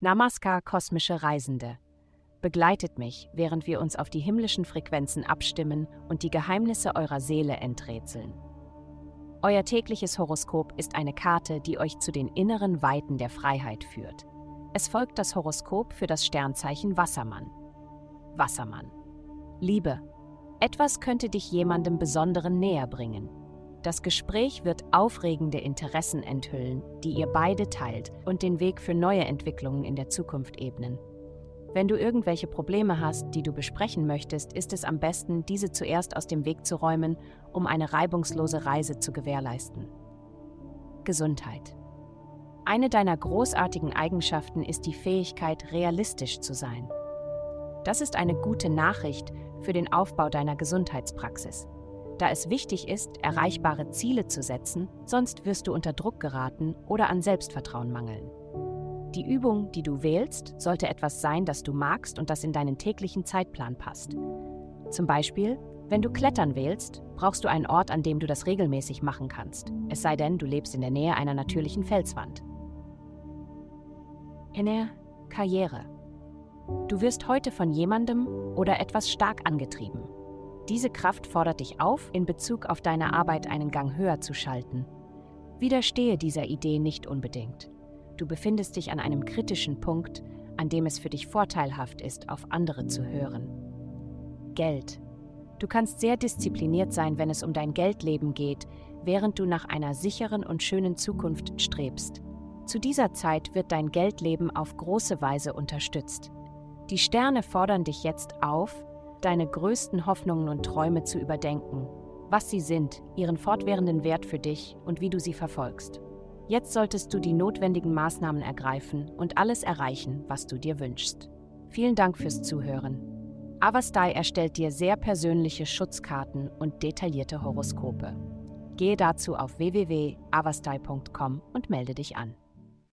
Namaskar, kosmische Reisende. Begleitet mich, während wir uns auf die himmlischen Frequenzen abstimmen und die Geheimnisse eurer Seele enträtseln. Euer tägliches Horoskop ist eine Karte, die euch zu den inneren Weiten der Freiheit führt. Es folgt das Horoskop für das Sternzeichen Wassermann. Wassermann. Liebe. Etwas könnte dich jemandem Besonderen näher bringen. Das Gespräch wird aufregende Interessen enthüllen, die ihr beide teilt und den Weg für neue Entwicklungen in der Zukunft ebnen. Wenn du irgendwelche Probleme hast, die du besprechen möchtest, ist es am besten, diese zuerst aus dem Weg zu räumen, um eine reibungslose Reise zu gewährleisten. Gesundheit. Eine deiner großartigen Eigenschaften ist die Fähigkeit, realistisch zu sein. Das ist eine gute Nachricht für den Aufbau deiner Gesundheitspraxis da es wichtig ist, erreichbare Ziele zu setzen, sonst wirst du unter Druck geraten oder an Selbstvertrauen mangeln. Die Übung, die du wählst, sollte etwas sein, das du magst und das in deinen täglichen Zeitplan passt. Zum Beispiel, wenn du Klettern wählst, brauchst du einen Ort, an dem du das regelmäßig machen kannst, es sei denn, du lebst in der Nähe einer natürlichen Felswand. In der Karriere. Du wirst heute von jemandem oder etwas stark angetrieben. Diese Kraft fordert dich auf, in Bezug auf deine Arbeit einen Gang höher zu schalten. Widerstehe dieser Idee nicht unbedingt. Du befindest dich an einem kritischen Punkt, an dem es für dich vorteilhaft ist, auf andere zu hören. Geld. Du kannst sehr diszipliniert sein, wenn es um dein Geldleben geht, während du nach einer sicheren und schönen Zukunft strebst. Zu dieser Zeit wird dein Geldleben auf große Weise unterstützt. Die Sterne fordern dich jetzt auf, deine größten Hoffnungen und Träume zu überdenken, was sie sind, ihren fortwährenden Wert für dich und wie du sie verfolgst. Jetzt solltest du die notwendigen Maßnahmen ergreifen und alles erreichen, was du dir wünschst. Vielen Dank fürs Zuhören. Avastai erstellt dir sehr persönliche Schutzkarten und detaillierte Horoskope. Gehe dazu auf www.avastai.com und melde dich an.